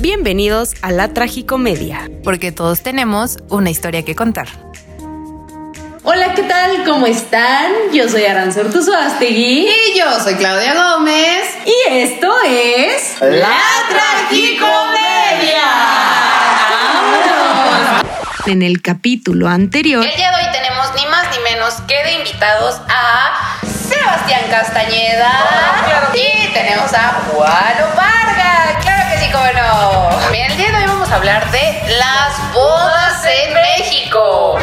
Bienvenidos a la tragicomedia. Porque todos tenemos una historia que contar. Hola, ¿qué tal? ¿Cómo están? Yo soy Aranza Ortuzo Astegui. Y yo soy Claudia Gómez. Y esto es... ¡La Tragicomedia! En el capítulo anterior... El día de hoy tenemos ni más ni menos que de invitados a Sebastián Castañeda. Y tenemos a Juan Vargas. Cómo no. Bien, el día de hoy vamos a hablar de las bodas en México.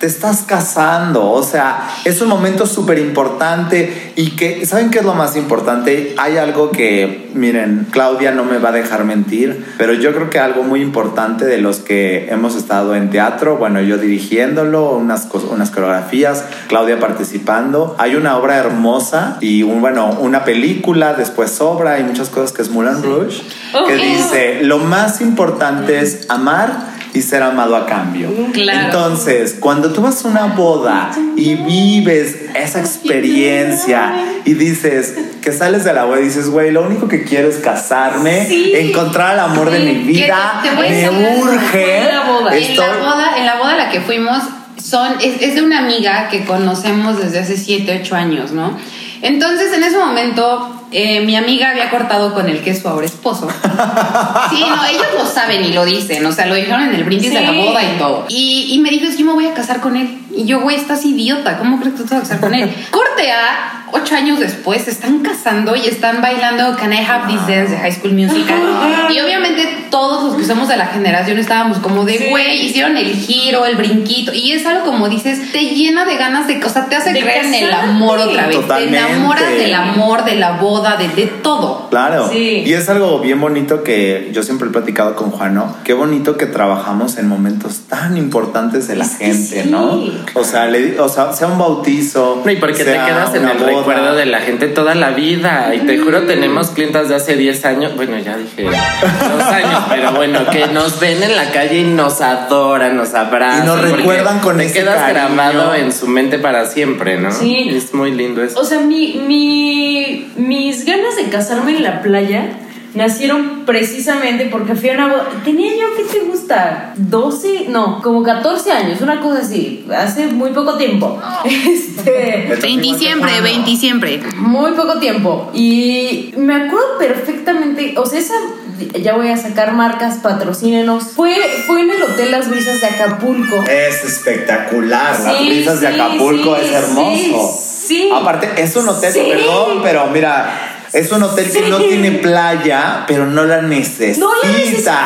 Te estás casando, o sea, es un momento súper importante y que, ¿saben qué es lo más importante? Hay algo que, miren, Claudia no me va a dejar mentir, pero yo creo que algo muy importante de los que hemos estado en teatro, bueno, yo dirigiéndolo, unas, unas coreografías, Claudia participando, hay una obra hermosa y, un, bueno, una película, después obra y muchas cosas que es Moulin Rouge, que dice, lo más importante es amar y ser amado a cambio. Entonces, cuando tú vas a una boda y vives esa experiencia y dices que sales de la boda y dices, güey, lo único que quiero es casarme, encontrar el amor de mi vida, me urge. En la, boda, en la boda, en la boda a la que fuimos, son, es, es de una amiga que conocemos desde hace 7, 8 años, ¿no? Entonces, en ese momento, eh, mi amiga había cortado con el que es su ahora esposo. Sí, no, ellos lo saben y lo dicen, o sea, lo dijeron en el brindis de la boda y todo. Y, y me dijo, es que yo me voy a casar con él. Y yo, güey, estás idiota, ¿cómo crees que tú te vas a casar con él? Corte a ocho años después, se están casando y están bailando Can I Have This Dance de High School Musical. y obviamente todos los que somos de la generación estábamos como de, güey, hicieron el giro, el brinquito. Y es algo como dices, te llena de ganas de, o sea, te hace creer en el amor otra vez. Te enamoras del amor, de la boda, de, de todo. Claro. Y es algo bien bonito que yo siempre he platicado con Juan, ¿no? Qué bonito que trabajamos en momentos tan importantes de la gente, ¿no? O sea, le, o sea, sea un bautizo. No, y porque te quedas en el recuerdo de la gente toda la vida. Y te juro, tenemos clientas de hace 10 años. Bueno, ya dije dos años, pero bueno, que nos ven en la calle y nos adoran, nos abrazan. Y nos recuerdan con te ese quedas cariño. grabado en su mente para siempre, ¿no? Sí. Es muy lindo eso. O sea, mi, mi, mis ganas de casarme en la playa nacieron precisamente porque fui a una boda. Tenía yo, ¿qué te gusta? 12, no, como 14 años, una cosa así, hace muy poco tiempo. Este, 20 siempre, 20 siempre. muy poco tiempo. Y me acuerdo perfectamente, o sea, esa, ya voy a sacar marcas, patrocínenos. Fue, fue en el Hotel Las Brisas de Acapulco. Es espectacular. Las Sí, brisas de Acapulco sí, es hermoso. sí, sí. Aparte, es un hotel, Sí. perdón, pero mira. Es un hotel que no Sí. tiene playa, pero no la necesita. No la necesitas.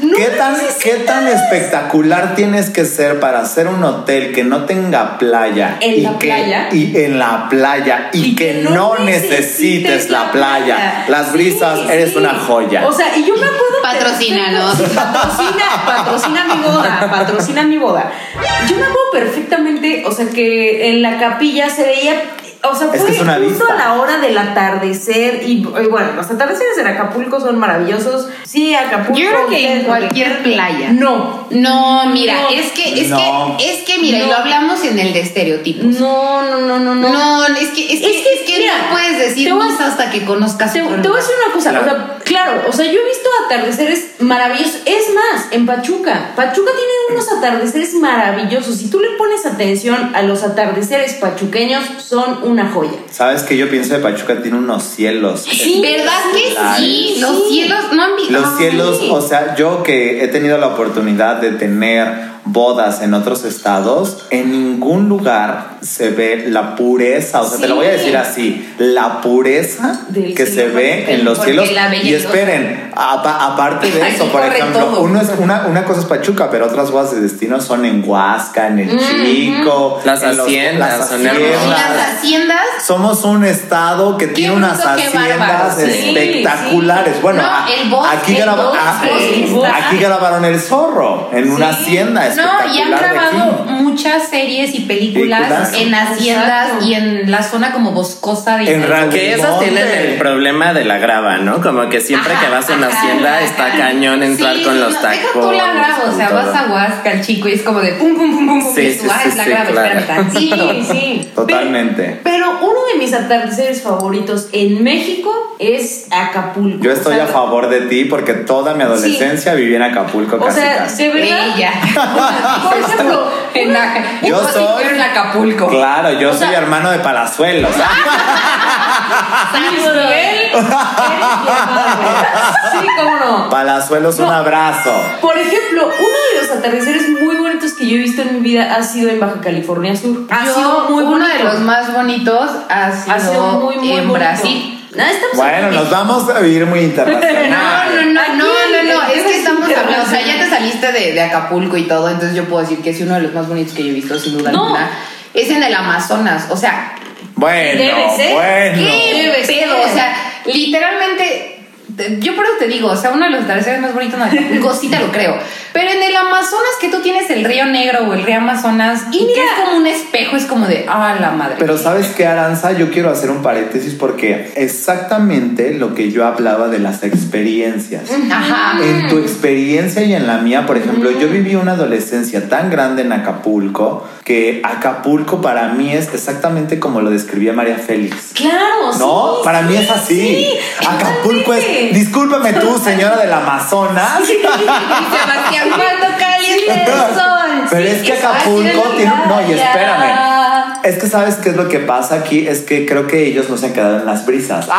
No ¿Qué, la tan, necesitas. ¿Qué tan espectacular tienes que ser para hacer un hotel que no tenga playa? ¿En y la que- playa? Y en la playa. Y, Y que, que no, necesites la la playa. playa. Las brisas, Sí, eres sí. una joya. O sea, y yo me acuerdo. Patrocínanos. Patrocina, patrocina mi boda. Patrocina mi boda. Yo me acuerdo perfectamente, o sea, que en la capilla se veía. O sea, Es fue que es una justo vista. a la hora del atardecer. Y, y bueno, los atardeceres en Acapulco son maravillosos. Sí, Acapulco. Yo creo que en cualquier playa. No. No, mira, No. es que, es No. que, es que, mira, y lo hablamos en el de estereotipos. No, no, no, no, no. No, es que, es que, Es que, es que mira, no puedes decir misa hasta que conozcas Te, te voy a decir una cosa, Claro. o sea, claro, o sea, yo he visto atardeceres maravillosos. Es más, en Pachuca, Pachuca tiene unos atardeceres maravillosos. Si tú le pones atención a los atardeceres pachuqueños, son una joya. ¿Sabes que yo pienso de Pachuca? Tiene unos cielos. Sí, ¿Verdad que sí? Sí. Los cielos no han visto. Los cielos, o sea, yo que he tenido la oportunidad de tener bodas en otros estados, en ningún lugar se ve la pureza, o sea, te lo voy a decir así, la pureza Del que se ve en los cielos. Y esperen, apa- aparte de eso, por ejemplo, todo. uno es una, una cosa es Pachuca, pero otras bodas de destino son en Huasca, en el Chico, Las en los- haciendas las hermosas. las haciendas. somos un estado que tiene unas haciendas. Sí, espectaculares. Bueno, No, a- bosque, aquí, graba- bosque, ah, bosque. aquí grabaron El Zorro en una hacienda No, espectacular y han de grabado aquí. muchas series y películas En haciendas Exacto. y en la zona como boscosa de En realidad. Que esas Monte. tienen el problema de la grava, ¿no? Como que siempre Ajá, que vas a una ajá, hacienda ajá. está cañón entrar Sí, con los no, tacones. Deja tú la grava, o sea, vas a Huasca, el chico, y es como de pum, pum, pum, pum, pum, Sí, y tú, sí, ah, es la sí, grava, claro. espérame tantito. Sí, sí. Totalmente. Pero uno de mis atardeceres favoritos en México es Acapulco. Yo estoy O sea, a favor de ti porque toda mi adolescencia viví en Acapulco O casi sea, casi. de verdad. Ella. Por ejemplo, En la- Yo soy- en Acapulco. Claro, yo O soy sea- hermano de Palazuelos. Sí, cómo no. Palazuelos, un No. abrazo. Por ejemplo, uno de los atardeceres muy bonitos que yo he visto en mi vida ha sido en Baja California Sur. Ha Yo, sido muy uno bonito. de los más bonitos ha sido, ha sido muy, muy en bonito. Brasil. No, Bueno, nos vamos a vivir muy No, internacional. no, no, Aquí no, no, no, en- es que estamos hablando, o sea, ya te saliste de, de Acapulco y todo, entonces yo puedo decir que es uno de los más bonitos que yo he visto, sin duda No. alguna. Es en el Amazonas, o sea, Bueno, Debe ser. bueno. ¿qué Debe pedo? ser. O sea, literalmente, te- yo por eso te digo, o sea, uno de los atardeceres más bonitos de Acapulco, sí te lo creo. Pero en el Amazonas, que tú tienes el río Negro o el río Amazonas, y que mira. es como un espejo, es como de, ah, la madre. Pero sabes qué, Aranza, yo quiero hacer un paréntesis porque exactamente lo que yo hablaba de las experiencias. Ajá. En tu experiencia y en la mía, por ejemplo, yo viví una adolescencia tan grande en Acapulco que Acapulco para mí es exactamente como lo describía María Félix. Claro, No, sí, para mí sí, es así. sí, Acapulco es, discúlpame tú, señora del Amazonas. Sebastián, cuando caliente el sol. Pero es que Acapulco tiene. No, y espérame. Es que sabes qué es lo que pasa aquí, es que creo que ellos no se han quedado en las brisas.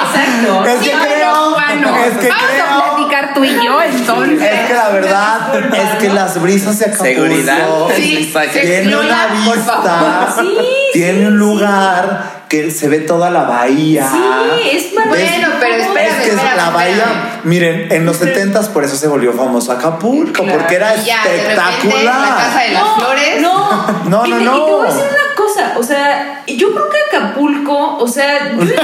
Exacto. Es que Sí, creo, bueno, es que vamos creo. a platicar tú y yo entonces. Es que la verdad es que las brisas de Acapulco Seguridad. Sí, tiene una vista, favor. Sí, tiene un lugar que se ve toda la bahía. Sí, es maravilloso. Bueno, pero espérame, Es que es espérame, la bahía, espérame. miren, en los 70 por eso se volvió famoso Acapulco, porque era Y ya, de repente, espectacular. la casa de las no, flores. No, No, Y no, te- no. Y te voy a decir una cosa, o sea, yo creo que Acapulco, o sea, yo entiendo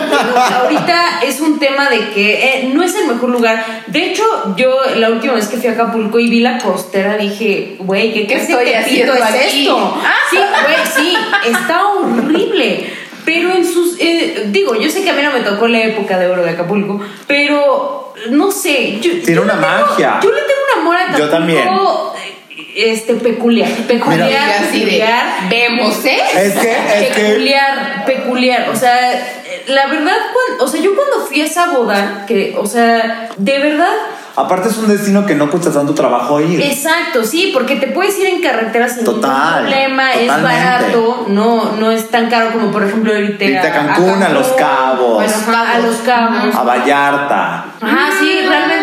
que ahorita es un tema de que eh, no es el mejor lugar. De hecho, yo la última vez que fui a Acapulco y vi la costera, dije, güey, ¿qué, ¿Qué estoy haciendo es esto? Ah. Sí, güey, sí, está horrible. Pero en sus. eh, digo, yo sé que a mí no me tocó la época de oro de Acapulco, pero no sé. Yo, Tiene yo una tengo- magia. Yo le tengo un amor a Acapulco. Yo también. Este, peculiar. Peculiar. Mira, así de, peculiar. vemos, ¿eh? Es que, es que peculiar, peculiar. O sea, la verdad, cuando, o sea, yo cuando fui a esa boda, que, o sea, de verdad, aparte es un destino que no cuesta tanto trabajo ir. exacto, sí, porque te puedes ir en carretera sin Total, ningún problema, es barato, no, no es tan caro como por ejemplo irte, Irte a Cancún, a Los Cabos. Bueno, ajá, a Los Cabos. a Vallarta. Ajá, sí, realmente,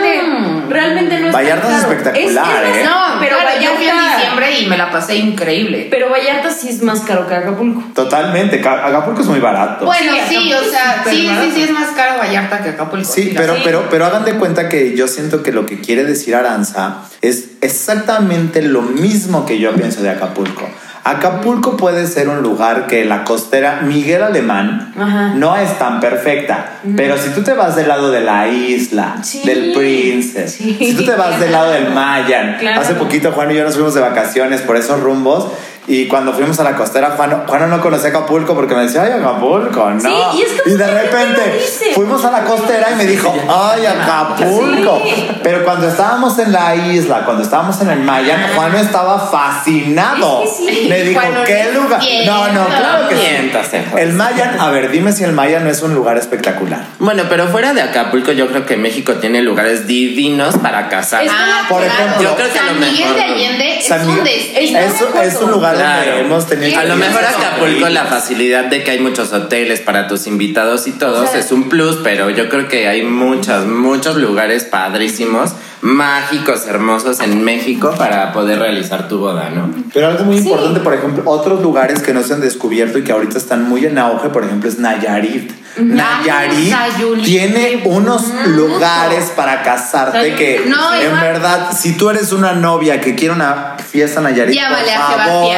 realmente no es Vallarta tan es caro. espectacular, más- ¿eh? No, pero yo fui en diciembre y me la pasé increíble. Pero Vallarta sí es más caro que Acapulco. Totalmente. Ca- Acapulco es muy barato. Bueno, Sí, sí, o sea, es sí, sí, sí es más caro Vallarta que Acapulco. Sí, pero, sé. pero, pero hagan de cuenta que yo siento que lo que quiere decir Aranza es exactamente lo mismo que yo pienso de Acapulco. Acapulco puede ser un lugar que la costera Miguel Alemán Ajá. no es tan perfecta, pero si tú te vas del lado de la isla, Sí. del Princess, Sí. si tú te vas del lado del Mayan, Claro. hace poquito Juan y yo nos fuimos de vacaciones por esos rumbos y cuando fuimos a la costera Juan, Juan no conocía Acapulco porque me decía, ay Acapulco, no. Sí, y es que de repente fuimos a la costera y me dijo, ay Acapulco. Sí. Pero cuando estábamos en la isla, cuando estábamos en el Mayan, Juan estaba fascinado. Es que sí. Me dijo, Juan, no ¿qué le lugar? No, no, claro que sí. Miéntase, Juan. El Mayan, a ver, dime si el Mayan no es un lugar espectacular. Bueno, pero fuera de Acapulco, yo creo que México tiene lugares divinos para casar. Ah, Por claro. ejemplo, Yo creo que San lo Miguel de ¿no? Allende es San un es, es un lugar Claro. donde hemos tenido A lo mejor Acapulco, la facilidad de que hay muchos hoteles para tus invitados y todos O sea- es un plus, pero yo creo que hay muchos, muchos lugares padrísimos, mágicos, hermosos en México para poder realizar tu boda, ¿no? Pero algo muy Sí. importante, por ejemplo, otros lugares que no se han descubierto y que ahorita están muy en auge, por ejemplo, es Nayarit. Nayarit Sayulita. tiene unos lugares para casarte que, No, en igual- verdad, si tú eres una novia que quiere una fiesta en Nayarit, Llámale por favor,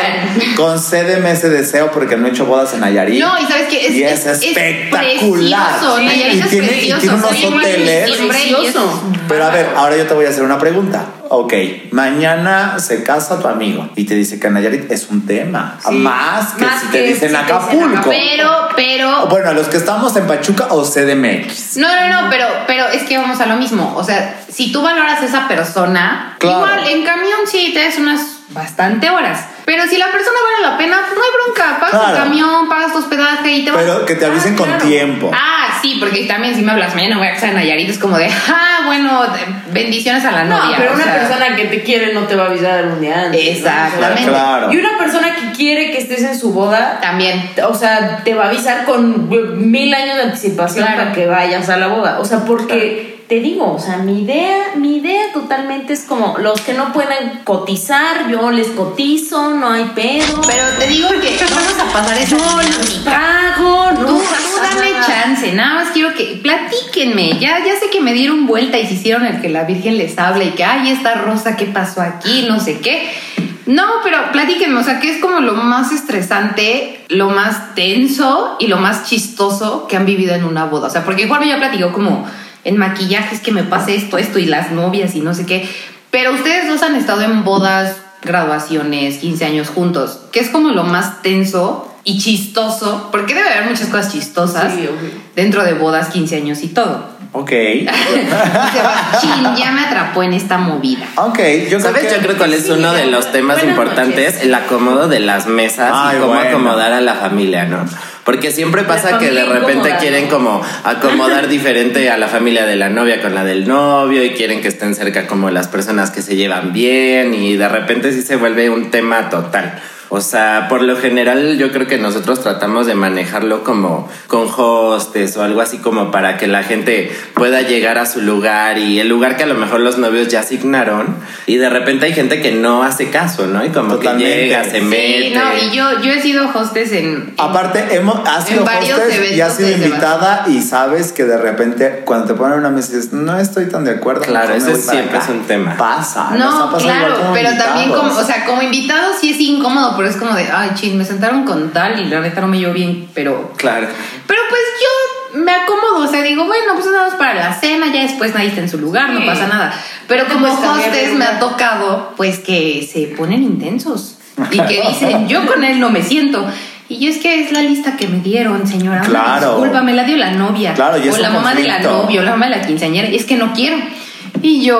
concédeme ese deseo porque no he hecho bodas en Nayarit. No, y sabes que es, Y es espectacular. precioso. Sí. Nayarit Y es tiene- y tiene unos hoteles. Precioso. Pero a ver, ahora yo te voy a hacer una pregunta. Ok, mañana se casa tu amigo y te dice que Nayarit es un tema. Sí. Más que Más si te dicen si Acapulco. Pero, pero. Bueno, a los que estamos en Pachuca o CDMX. No, no, no, pero, pero es que vamos a lo mismo. O sea, si tú valoras a esa persona, Claro. igual en camión sí te das unas bastante horas. Pero si la persona vale la pena, pues no hay bronca. Pagas tu camión, pagas tu hospedaje y te vas. Pero que te avisen Ah, con claro. tiempo. Ah, sí, porque también si me hablas mañana voy a casa de Nayarit, es como de, ah, bueno, bendiciones a la No, novia. pero una sea, persona que te quiere no te va a avisar un día antes. ¿no? Exactamente. Claro. Y una persona que quiere que estés en su boda, También. o sea, te va a avisar con mil años de anticipación Claro. para que vayas a la boda. O sea, porque te digo, o sea, mi idea, mi idea totalmente es como los que no pueden cotizar, yo les cotizo, no hay pedo. Pero te digo que vamos a pasar esa yo dinámica. pago, no Tú, tú dame chance, nada más quiero que platíquenme. Ya, ya sé que me dieron vuelta y se hicieron el que la Virgen les habla y que, ay, esta rosa, ¿qué pasó aquí? No sé qué. No, pero platíquenme, o sea, que es como lo más estresante, lo más tenso y lo más chistoso que han vivido en una boda. O sea, porque Juan ya platicó como en maquillajes que me pase esto, esto y las novias y no sé qué. Pero ustedes dos han estado en bodas, graduaciones, 15 años juntos, que es como lo más tenso y chistoso, porque debe haber muchas cosas chistosas Sí, dentro de bodas, 15 años y todo. Ok. Chin, ya me atrapó en esta movida. Ok, yo creo ¿Sabes? que... Yo creo cuál es Sí, uno de los temas importantes, noches. el acomodo de las mesas Ay, y cómo bueno. acomodar a la familia, ¿no? Porque siempre pasa que de repente incómoda, quieren como acomodar diferente a la familia de la novia con la del novio y quieren que estén cerca como las personas que se llevan bien y de repente sí se vuelve un tema total. O sea, por lo general yo creo que nosotros tratamos de manejarlo como con hostes o algo así como para que la gente pueda llegar a su lugar y el lugar que a lo mejor los novios ya asignaron y de repente hay gente que no hace caso, ¿no? Y como Totalmente. que llega, se mete. Sí, no, y yo, yo he sido hostess en... en- Aparte, hemos, has sido hostess y has sido invitada y sabes que de repente cuando te ponen una mesa dices, no estoy tan de acuerdo. Claro, para siempre acá". es un tema. Pasa. No, claro, pero también como, invitados. o sea, como invitado sí es incómodo, pero es como de, ay, ching, me sentaron con tal y la neta no me llevo bien, pero Claro. Pero pues yo me acomodo, o sea, digo, bueno, pues nada más para la cena, ya después nadie está en su lugar, no Sí. pasa nada. Pero como hostes me ha tocado, pues que se ponen intensos y que dicen, yo con él no me siento. Y yo es que es la lista que me dieron, señora. Claro. Disculpa, me la dio la novia. Claro, y es o la mamá de la novia, o la mamá de la quinceañera. Y es que no quiero. Y yo,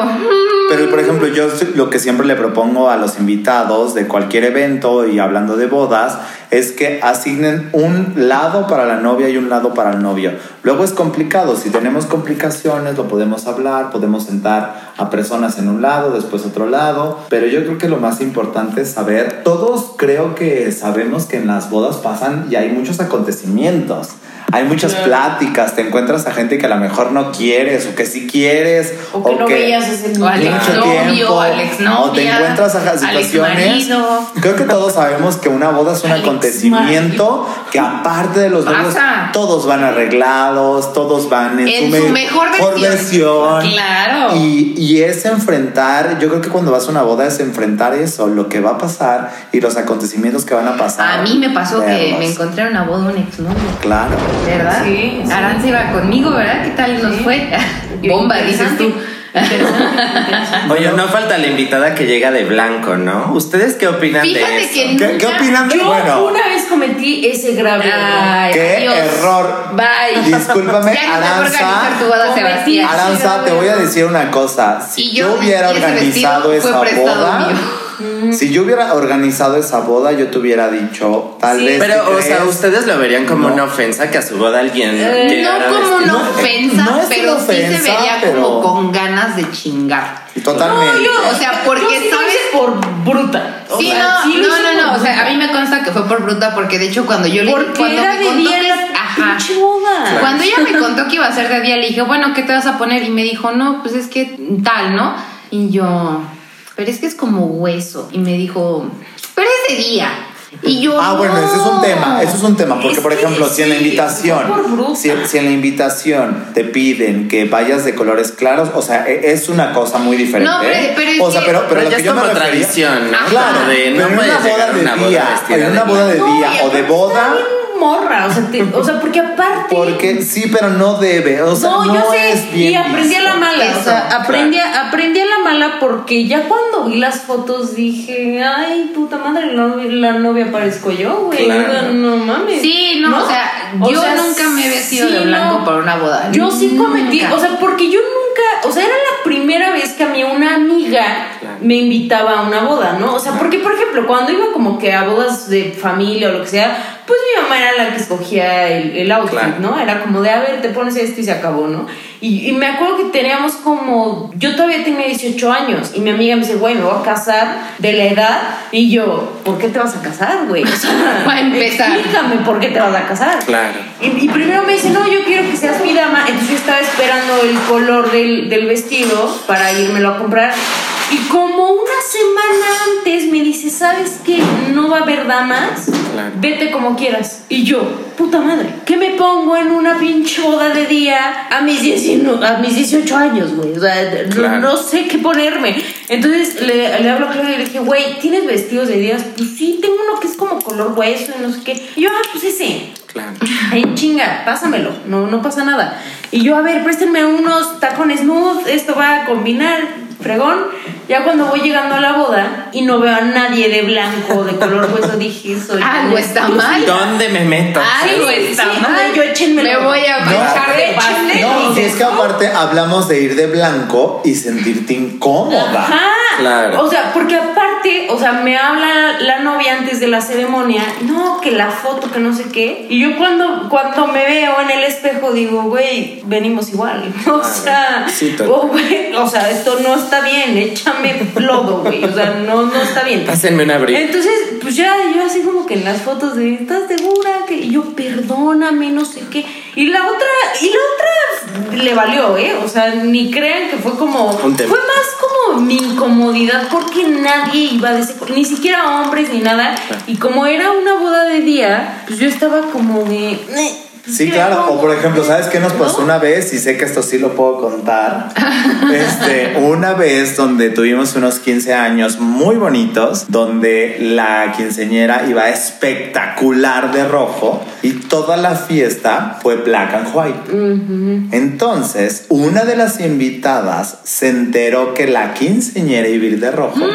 Pero, por ejemplo, yo lo que siempre le propongo a los invitados de cualquier evento y hablando de bodas es que asignen un lado para la novia y un lado para el novio. Luego es complicado, si tenemos complicaciones lo podemos hablar, podemos sentar a personas en un lado, después otro lado, pero yo creo que lo más importante es saber, todos creo que sabemos que en las bodas pasan y hay muchos acontecimientos. Hay muchas Claro. pláticas, te encuentras a gente que a lo mejor no quieres o que sí quieres O que no veías O niño. mucho exnovio, tiempo, al exnovia, o te encuentras a situaciones. Creo que todos sabemos que una boda es un Al acontecimiento que aparte de los novios, todos van arreglados, todos van en, En su, su me- mejor versión. versión. Claro. Y, y es enfrentar, yo creo que cuando vas a una boda es enfrentar eso, lo que va a pasar y los acontecimientos que van a pasar. A mí me pasó que Verlos. me encontré en una boda un exnovio. Claro. ¿Verdad? Sí, sí. Aranza iba conmigo, ¿verdad? ¿Qué tal nos Sí. fue? Bomba, dices tú. Oye, no falta la invitada que llega de blanco, ¿no? ¿Ustedes qué opinan Fíjate de eso? que ¿Qué, qué opinan de Yo bueno? una vez cometí ese grave error. Ay, Qué error. Bye. Discúlpame, Ya no Aranza. boda, Cometí- Sebastián. Aranza, te voy a decir una cosa. Si Y yo, yo- hubiera organizado esa boda, mío. Si yo hubiera organizado esa boda, yo te hubiera dicho, tal Sí. vez. Pero, ¿sí o sea, ustedes lo verían como No. una ofensa que a su boda alguien Eh, No como una de- ofensa, no pero sí se vería pero- como con ganas de chingar. Totalmente. No, yo- O sea, porque yo sabes- por bruta. O Sí, sea, no, sí no, no, no, o sea, a mí me consta que fue por bruta porque de hecho cuando yo le Porque cuando era me de contó día que- ajá. Cuando ella me contó que iba a ser de día, le dije, bueno, ¿qué te vas a poner? Y me dijo, no, pues es que tal, ¿no? Y yo, pero es que es como hueso. Y me dijo, pero es de día. Y yo, Ah, bueno, ese es un tema, eso es un tema, porque Es por ejemplo, si en la invitación, si, si en la invitación te piden que vayas de colores claros, o sea, e- es una cosa muy diferente. No, pero- ¿eh? pero es o sea, pero, pero Pero lo que yo me como refería- tradición, ¿no? Claro, de pero no en una boda una de boda día, vestida en una de boda de No, día y o de boda, morra, o sea, te- o sea, porque aparte. porque sí, pero no debe, o sea, no, no, yo sé, es bien y aprendí a la mala, o sea, aprendí, a, aprendí a la mala porque ya cuando vi las fotos dije, ay, puta madre, la, novia- la novia parezco yo, güey, Claro. no mames. Sí, no, o sea, yo nunca me he vestido de sí, blanco no. para una boda. Yo sí cometí, Nunca. o sea, porque yo nunca, o sea, era la primera vez que a mí una amiga Claro. Me invitaba a una boda, ¿no? O sea, porque, por ejemplo, cuando iba como que a bodas de familia o lo que sea, pues mi mamá era la que escogía el, el outfit, ¿no? Era como de, a ver, te pones esto y se acabó, ¿no? Y, y, me acuerdo que teníamos como, yo todavía tenía 18 años y mi amiga me dice, güey, me voy a casar de la edad. Y yo, ¿por qué te vas a casar, güey? O sea, a empezar. Explícame por qué te vas a casar. Claro. Y, y, primero me dice, no, yo quiero que seas mi dama. Entonces yo estaba esperando el color del, del vestido para írmelo a comprar. Y como una semana antes me dice, ¿sabes qué? No va a haber damas. Claro. Vete como quieras. Y yo, puta madre, ¿qué me pongo en una pinche boda de día a mis, 19, a mis 18 años, güey? O sea, claro. no, no, sé qué ponerme. Entonces le, le hablo a Claudia y le dije, güey, ¿tienes vestidos de días? Pues sí, tengo uno que es como color hueso y no sé qué. Y yo, ah, pues ese. Claro. En chinga, pásamelo, no, no pasa nada. Y yo, a ver, préstenme unos tacones nude, esto va a combinar, fregón. Ya cuando voy llegando a la boda y no veo a nadie de blanco, de color hueso, dije, soy. Algo está mal. ¿Dónde me meto? Algo Sí, está sí, mal. Yo échenme Me voy a manchar de pastel. No, si es que aparte hablamos de ir de blanco y sentirte incómoda. Ajá. Claro. O sea, porque aparte, o sea, me habla la novia antes de la ceremonia, no, que la foto, que no sé qué. Y yo cuando, cuando me veo en el espejo digo, güey, venimos igual. O sea, Sí, total. oh, o sea, esto no está bien, échame lodo, güey. O sea, no, no está bien. Pásenme una briga. Entonces, pues ya yo así como que en las fotos de, ¿estás segura? Que y yo, perdóname, no sé qué. Y la otra, y la otra le valió, ¿eh? O sea, ni crean que fue como, fue más como mi incomodidad porque nadie iba de ni siquiera hombres ni nada. Y como era una boda de día, pues yo estaba como de... "Eh, pues, Sí, ¿qué claro. O por ejemplo, ¿sabes qué nos pasó una vez? Y sé que esto sí lo puedo contar. Este, una vez donde tuvimos unos 15 años muy bonitos, donde la quinceñera iba espectacular de rojo y toda la fiesta fue black and white. Entonces, una de las invitadas se enteró que la quinceñera iba a ir de rojo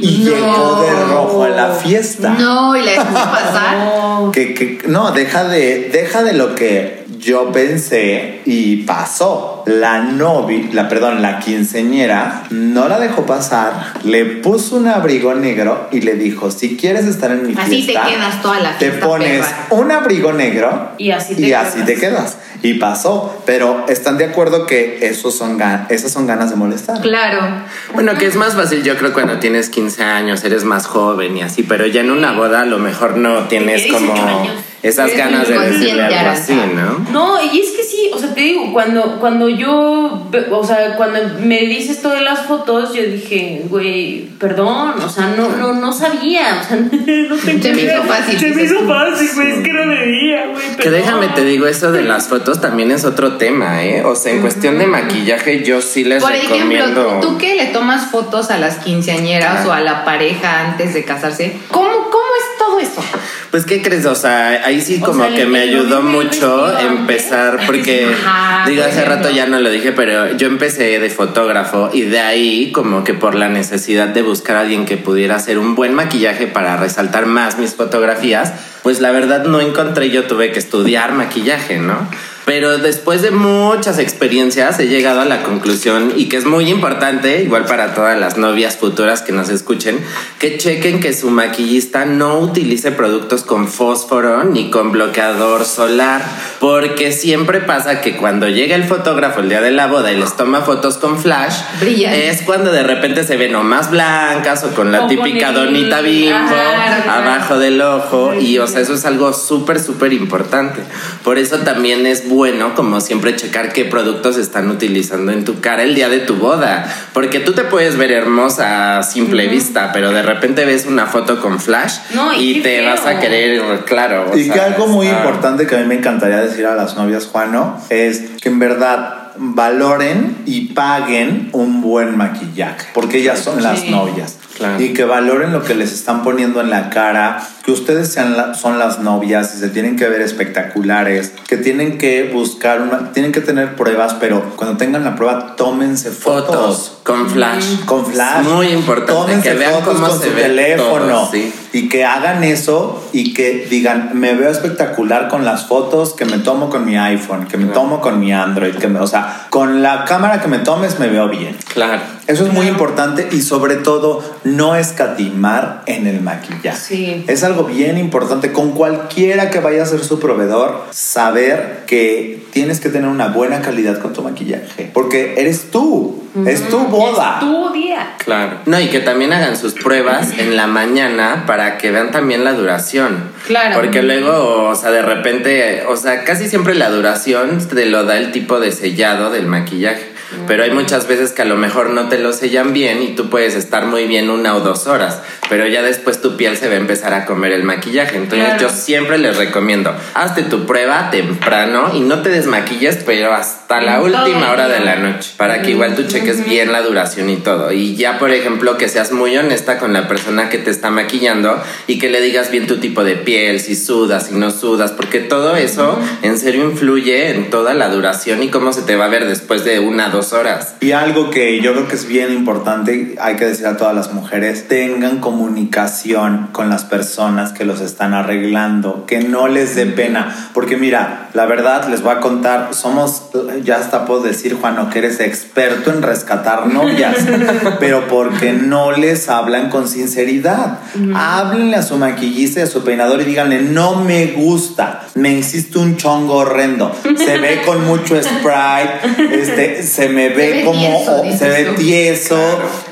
y llegó de rojo a la fiesta. No, y la dejó pasar. No. Que, que- no, deja de, deja de lo que yo pensé y pasó. La novia, la, perdón, la quinceñera no la dejó pasar, le puso un abrigo negro y le dijo, si quieres estar en mi Así te fiesta, quedas toda la te fiesta, pones perra". un abrigo negro Y así te y así quedas. te quedas. Y pasó, pero están de acuerdo que esos son esas son ganas de molestar. Claro. Bueno, que es más fácil, yo creo, cuando tienes 15 años, eres más joven y así, pero ya en una boda a lo mejor no tienes como 18 años. Esas ganas de decirle algo así, ¿no? No, y es que sí, o sea, te digo, cuando, cuando yo, o sea, cuando me dices esto de las fotos, yo dije, güey, perdón, o sea, no, no, no sabía, o sea, no tenía Se me hizo fácil, Se me hizo fácil, güey, es que no debía, güey. Que déjame te digo, eso de las fotos también es otro tema, ¿eh? O sea, en cuestión de maquillaje, yo sí les Por ejemplo, recomiendo. tú, tú que le tomas fotos a las quinceañeras Ah. o a la pareja antes de casarse, ¿cómo, cómo es todo eso? Pues, ¿qué crees? O sea, ahí sí O como sea, que me ayudó mucho empezar, porque, Ajá, digo, por hace rato ya no lo dije, pero yo empecé de fotógrafo y de ahí como que por la necesidad de buscar a alguien que pudiera hacer un buen maquillaje para resaltar más mis fotografías, pues la verdad no encontré, yo tuve que estudiar maquillaje, ¿no? Pero después de muchas experiencias he llegado a la conclusión y que es muy importante, igual para todas las novias futuras que nos escuchen, que chequen que su maquillista no utilice productos con fósforo ni con bloqueador solar, porque siempre pasa que cuando llega el fotógrafo el día de la boda y les toma fotos con flash, Brillan. es cuando de repente se ven o más blancas o con la O típica el- donita bimbo Ajá, abajo del ojo. Y o sea eso es algo súper súper importante. Por eso también es bueno como siempre checar qué productos están utilizando en tu cara el día de tu boda porque tú te puedes ver hermosa a simple vista pero de repente ves una foto con flash No, y te feo. vas a querer claro Y que algo muy está- importante que a mí me encantaría decir a las novias, Juano, es que en verdad valoren y paguen un buen maquillaje, porque ellas son las novias. Claro. Y que valoren lo que les están poniendo en la cara, que ustedes sean son las novias y se tienen que ver espectaculares, que tienen que buscar una, tienen que tener pruebas, pero cuando tengan la prueba, tómense fotos. con flash. Con flash. muy importante tómense que vean fotos con su teléfono. Y que hagan eso y que digan, me veo espectacular con las fotos que me tomo con mi iPhone, que me tomo con mi Android, que me, o sea, con la cámara que me tomes me veo bien. Claro. Eso es muy importante y sobre todo no escatimar en el maquillaje. Sí. Es algo bien importante con cualquiera que vaya a ser su proveedor, saber que tienes que tener una buena calidad con tu maquillaje, porque eres tú, es tu boda. Es tu día. Claro. No, y que también hagan sus pruebas en la mañana para que vean también la duración. Claro. Porque luego, o sea, de repente, o sea, casi siempre la duración te lo da el tipo de sellado del maquillaje. Pero hay muchas veces que a lo mejor no te lo sellan bien y tú puedes estar muy bien una o dos horas, pero ya después tu piel se va a empezar a comer el maquillaje. Entonces yo siempre les recomiendo, hazte tu prueba temprano y no te desmaquilles, pero hasta la última hora de la noche, para que igual tú cheques bien la duración y todo. Y ya, por ejemplo, que seas muy honesta con la persona que te está maquillando y que le digas bien tu tipo de piel, si sudas, si no sudas, porque todo eso en serio influye en toda la duración y cómo se te va a ver después de una, dos horas. Y algo que yo creo que es bien importante, hay que decir a todas las mujeres, tengan comunicación con las personas que los están arreglando, que no les dé pena, porque mira, la verdad les voy a contar, somos, ya hasta puedo decir, Juan, que eres experto en rescatar novias, pero porque no les hablan con sinceridad. Háblenle a su maquillista y a su peinador y díganle, no me gusta, me hiciste un chongo horrendo, se ve con mucho sprite, este, se me ve, como se ve tieso,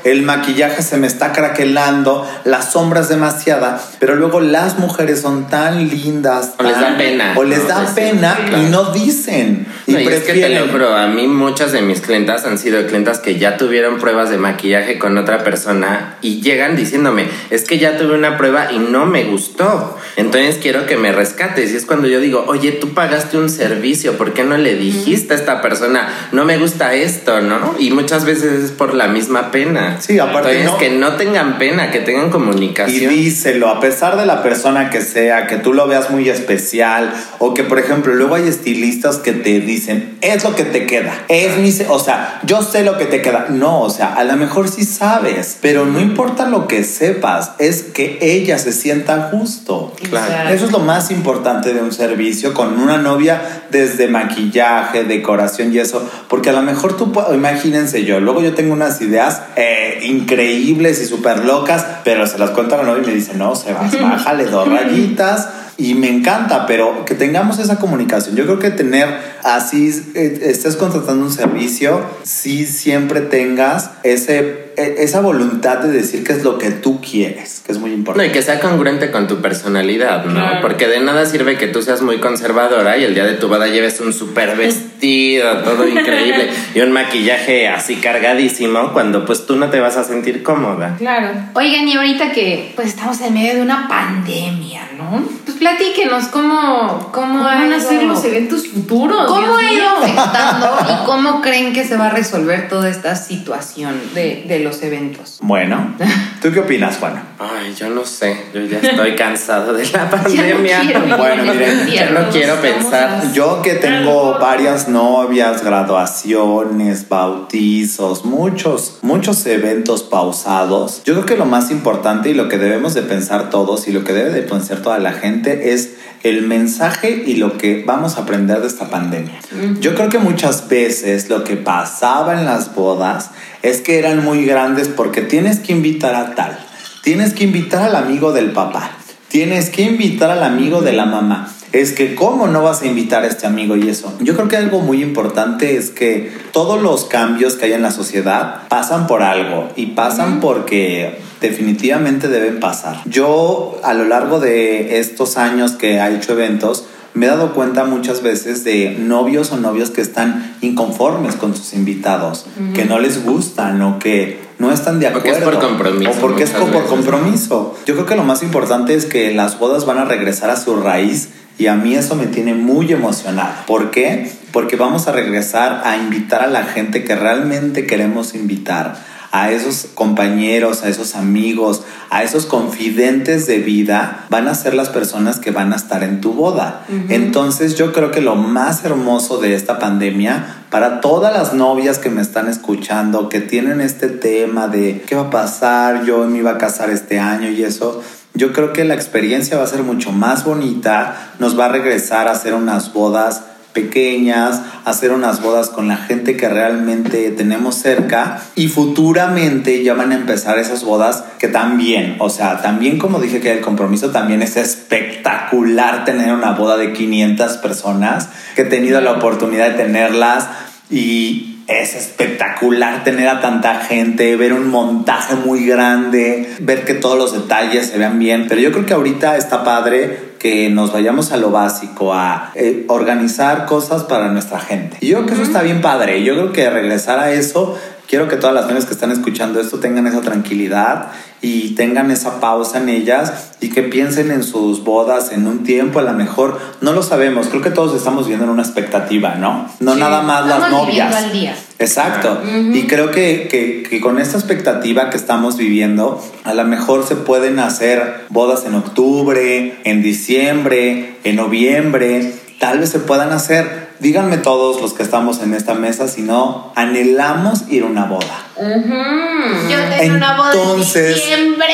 el maquillaje se me está craquelando, la sombra es demasiada, pero luego las mujeres son tan lindas. O les da pena. O les da pena y no dicen. Y, es que te lo juro, a mí muchas de mis clientas han sido clientas que ya tuvieron pruebas de maquillaje con otra persona y llegan diciéndome, es que ya tuve una prueba y no me gustó. Entonces quiero que me rescates. Y es cuando yo digo, oye, tú pagaste un servicio, ¿por qué no le dijiste a esta persona, no me gusta eso? Esto, ¿no? Y muchas veces es por la misma pena. Sí, aparte no, que no tengan pena, que tengan comunicación. Y díselo, a pesar de la persona que sea, que tú lo veas muy especial o que, por ejemplo, luego hay estilistas que te dicen, es lo que te queda, es mi, o sea, yo sé lo que te queda. No, o sea, a lo mejor sí sabes, pero no importa lo que sepas, es que ella se sienta justo. Claro. Eso es lo más importante de un servicio con una novia desde maquillaje, decoración y eso, porque a lo mejor tú, imagínense yo, luego yo tengo unas ideas eh, increíbles y súper locas, pero se las cuento a la novia y me dice, no, Sebas, bájale dos rayitas y me encanta, pero que tengamos esa comunicación. Yo creo que tener así, eh, estés contratando un servicio, si siempre tengas ese, esa voluntad de decir qué es lo que tú quieres, que es muy importante. No, y que sea congruente con tu personalidad, ¿no? Porque de nada sirve que tú seas muy conservadora y el día de tu boda lleves un súper vestido, todo increíble, y un maquillaje así cargadísimo, cuando pues tú no te vas a sentir cómoda. Claro. Oigan, y ahorita que pues estamos en medio de una pandemia, ¿no? Pues platíquenos cómo, cómo, van a ser los eventos futuros. ¿Cómo ha ido afectando y cómo creen que se va a resolver toda esta situación de, de los eventos? Bueno, ¿tú qué opinas, Juan? Ay, yo no sé. Yo ya estoy cansado de la pandemia. bueno, miren, ya no quiero pensar. Yo que tengo varias novias, graduaciones, bautizos, muchos, muchos eventos pausados. Yo creo que lo más importante y lo que debemos de pensar todos y lo que debe de pensar toda la gente es el mensaje y lo que vamos a aprender de esta pandemia. Yo creo que muchas veces lo que pasaba en las bodas es que eran muy grandes porque tienes que invitar a tal, tienes que invitar al amigo del papá, tienes que invitar al amigo de la mamá. Es que cómo no vas a invitar a este amigo y eso. Yo creo que algo muy importante es que todos los cambios que hay en la sociedad pasan por algo y pasan porque definitivamente deben pasar. Yo a lo largo de estos años que he hecho eventos, me he dado cuenta muchas veces de novios o novios que están inconformes con sus invitados, que no les gustan o que no están de acuerdo. Porque es por compromiso. O porque es por compromiso. Yo creo que lo más importante es que las bodas van a regresar a su raíz y a mí eso me tiene muy emocionado. ¿Por qué? Porque vamos a regresar a invitar a la gente que realmente queremos invitar a esos compañeros, a esos amigos, a esos confidentes de vida, van a ser las personas que van a estar en tu boda. Entonces yo creo que lo más hermoso de esta pandemia, para todas las novias que me están escuchando, que tienen este tema de qué va a pasar, yo me iba a casar este año y eso, yo creo que la experiencia va a ser mucho más bonita, nos va a regresar a hacer unas bodas pequeñas, hacer unas bodas con la gente que realmente tenemos cerca y futuramente ya van a empezar esas bodas que también, o sea, también como dije que el compromiso también es espectacular tener una boda de 500 personas, que he tenido la oportunidad de tenerlas y es espectacular tener a tanta gente, ver un montaje muy grande, ver que todos los detalles se vean bien, pero yo creo que ahorita está padre que nos vayamos a lo básico, a eh, organizar cosas para nuestra gente. Y yo creo que eso está bien padre. Yo creo que regresar a eso quiero que todas las mujeres que están escuchando esto tengan esa tranquilidad y tengan esa pausa en ellas y que piensen en sus bodas en un tiempo, a lo mejor, no lo sabemos, creo que todos estamos viendo en una expectativa, ¿no? No nada más las novias. Al día. Exacto. Y creo que, que, que, con esta expectativa que estamos viviendo, a lo mejor se pueden hacer bodas en octubre, en diciembre, en noviembre, tal vez se puedan hacer díganme todos los que estamos en esta mesa si no anhelamos ir a una boda. Yo tengo una boda entonces,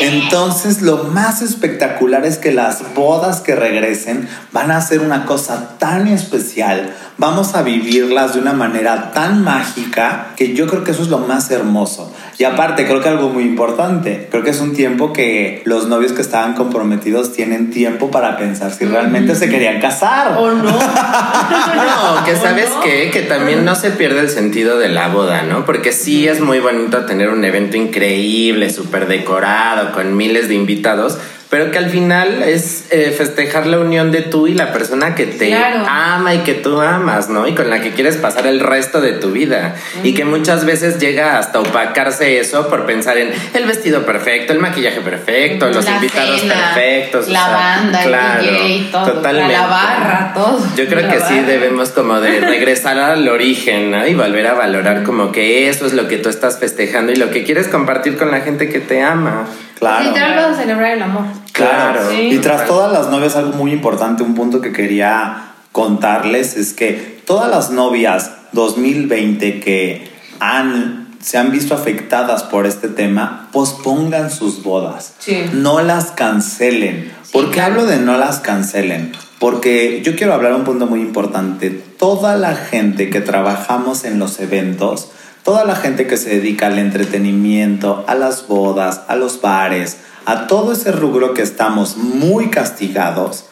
Entonces, lo más espectacular es que las bodas que regresen van a ser una cosa tan especial. Vamos a vivirlas de una manera tan mágica que yo creo que eso es lo más hermoso. Y aparte, creo que algo muy importante, creo que es un tiempo que los novios que estaban comprometidos tienen tiempo para pensar si realmente se querían casar. O no. no, que sabes qué, que también no se pierde el sentido de la boda, ¿no? Porque sí es muy bonito tener un evento increíble, súper decorado, con miles de invitados, pero que al final es eh, festejar la unión de tú y la persona que te ama y que tú amas, ¿no? Y con la que quieres pasar el resto de tu vida. Y que muchas veces llega hasta opacarse eso por pensar en el vestido perfecto, el maquillaje perfecto, los invitados perfectos. La banda, el DJ, todo. Totalmente. La barra, todo. Yo creo que sí debemos como de regresar al origen, ¿no? Y volver a valorar como que eso es lo que tú estás festejando y lo que quieres compartir con la gente que te ama. Claro. Literal, a celebrar el amor. Claro. Y tras todas las novias, algo muy importante, un punto que quería contarles es que todas las novias 2020 que han, se han visto afectadas por este tema, pospongan sus bodas. No las cancelen. ¿Por qué hablo de no las cancelen? Porque yo quiero hablar un punto muy importante. Toda la gente que trabajamos en los eventos, toda la gente que se dedica al entretenimiento, a las bodas, a los bares, a todo ese rubro que estamos muy castigados,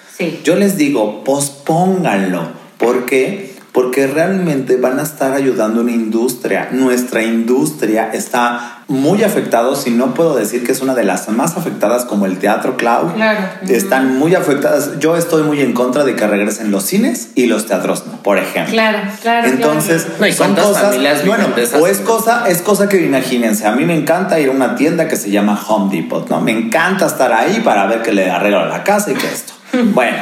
yo les digo, pospónganlo. ¿Por qué? Porque realmente van a estar ayudando a una industria. Nuestra industria está muy afectada, si no puedo decir que es una de las más afectadas como el teatro cloud. Claro. Están muy afectadas. Yo estoy muy en contra de que regresen los cines y los teatros no, por ejemplo. Claro, claro. Entonces, son cosas, bueno, o es cosa, es cosa que imagínense, a mí me encanta ir a una tienda que se llama Home Depot, ¿no? Me encanta estar ahí para ver que le arreglo la casa y que esto. bueno,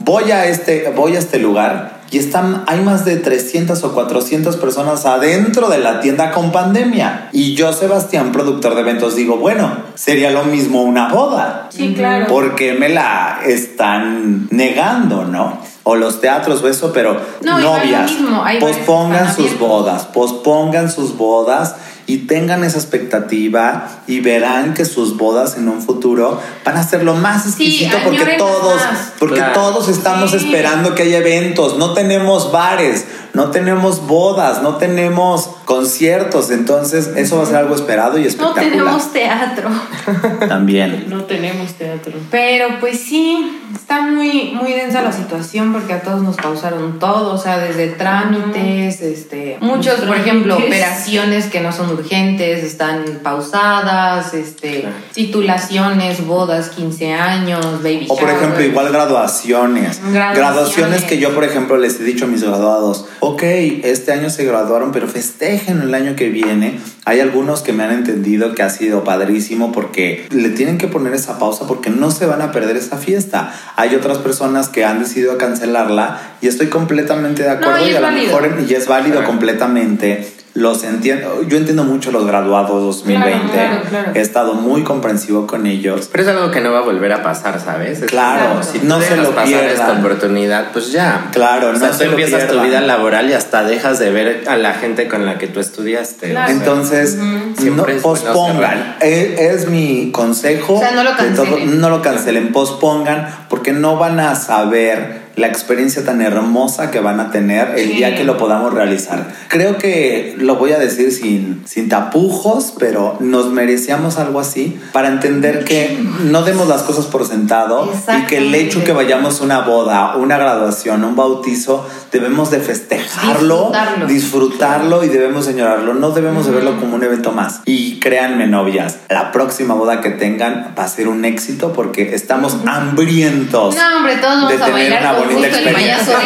voy a este voy a este lugar y están, hay más de 300 o 400 personas adentro de la tienda con pandemia. Y yo, Sebastián, productor de eventos, digo, bueno, sería lo mismo una boda. Sí, claro. Porque me la están negando, ¿no? O los teatros o eso, pero novias, pospongan sus bodas, pospongan sus bodas y tengan esa expectativa y verán que sus bodas en un futuro van a ser lo más exquisito porque todos, porque todos estamos esperando que haya eventos, no tenemos bares, no tenemos bodas, no tenemos conciertos, entonces eso va a ser algo esperado y espectacular. No tenemos teatro. También. No tenemos teatro. Pero pues sí, está muy, muy densa la situación porque a todos nos pausaron todo, o sea, desde trámites, este, muchos, por ejemplo, operaciones que no son urgentes están pausadas, este, titulaciones, bodas, 15 años, baby O por ejemplo, igual graduaciones. graduaciones. Graduaciones que yo, por ejemplo, les he dicho a mis graduados, ok, este año se graduaron, pero festejen el año que viene. Hay algunos que me han entendido que ha sido padrísimo porque le tienen que poner esa pausa porque no se van a perder esa fiesta. Hay otras personas que han decidido cancelarla y estoy completamente de acuerdo y, a lo mejor y es válido completamente los entiendo. Yo entiendo mucho los graduados 2020. Claro, claro, claro. He estado muy comprensivo con ellos. Pero es algo que no va a volver a pasar, ¿sabes? Es- Claro, si no no se se lo pasar pierdan. esta oportunidad, pues ya. Claro, o no sea, se tú lo empiezas tu vida laboral y hasta dejas de ver a la gente con la que tú estudiaste. Claro. o sea, Entonces, no, es pospongan. Es, es mi consejo. O sea, no lo todo, cancelen. no lo cancelen, pospongan, porque no van a saber la experiencia tan hermosa que van a tener el Sí. día que lo podamos realizar. Creo que lo voy a decir sin, sin tapujos, pero nos merecíamos algo así para entender que no demos las cosas por sentado y que el hecho que vayamos a una boda, una graduación, un bautizo, debemos de festejarlo, Disfrutarlo. disfrutarlo y debemos señorarlo. No debemos de verlo como un evento más. Y créanme, novias, la próxima boda que tengan va a ser un éxito porque estamos hambrientos. No, hombre, todos de tener una con bonita experiencia.